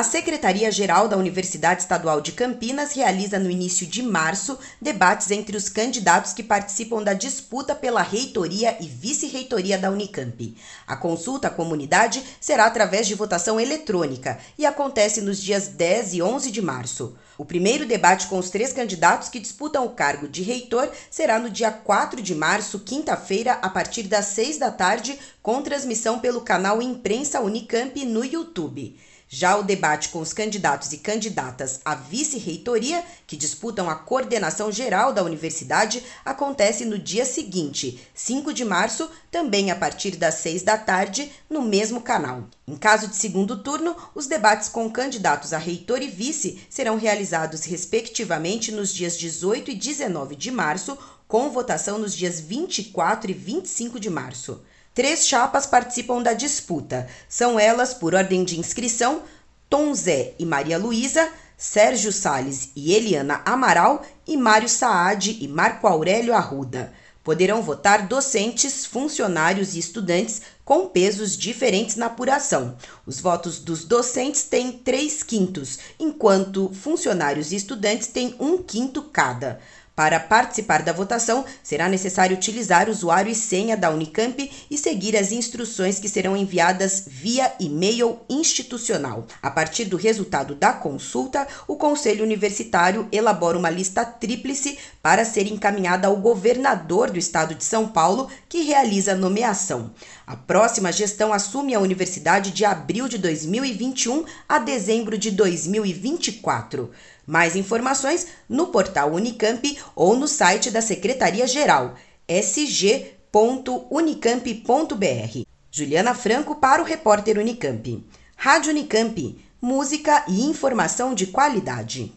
A Secretaria-Geral da Universidade Estadual de Campinas realiza no início de março debates entre os candidatos que participam da disputa pela reitoria e vice-reitoria da Unicamp. A consulta à comunidade será através de votação eletrônica e acontece nos dias 10 e 11 de março. O primeiro debate com os três candidatos que disputam o cargo de reitor será no dia 4 de março, quinta-feira, a partir das 6 da tarde, com transmissão pelo canal Imprensa Unicamp no YouTube. Já o debate com os candidatos e candidatas à vice-reitoria, que disputam a coordenação geral da universidade, acontece no dia seguinte, 5 de março, também a partir das 6 da tarde, no mesmo canal. Em caso de segundo turno, os debates com candidatos a reitor e vice serão realizados respectivamente nos dias 18 e 19 de março, com votação nos dias 24 e 25 de março. Três chapas participam da disputa. São elas, por ordem de inscrição, Tom Zé e Maria Luísa, Sérgio Sales e Eliana Amaral e Mário Saad e Marco Aurélio Arruda. Poderão votar docentes, funcionários e estudantes com pesos diferentes na apuração. Os votos dos docentes têm três quintos, enquanto funcionários e estudantes têm um quinto cada. Para participar da votação, será necessário utilizar usuário e senha da Unicamp e seguir as instruções que serão enviadas via e-mail institucional. A partir do resultado da consulta, o Conselho Universitário elabora uma lista tríplice para ser encaminhada ao governador do estado de São Paulo, que realiza a nomeação. A próxima gestão assume a universidade de abril de 2021 a dezembro de 2024. Mais informações no portal Unicamp ou no site da Secretaria-Geral, sg.unicamp.br. Juliana Franco para o repórter Unicamp. Rádio Unicamp, música e informação de qualidade.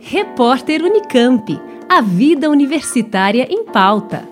Repórter Unicamp, a vida universitária em pauta.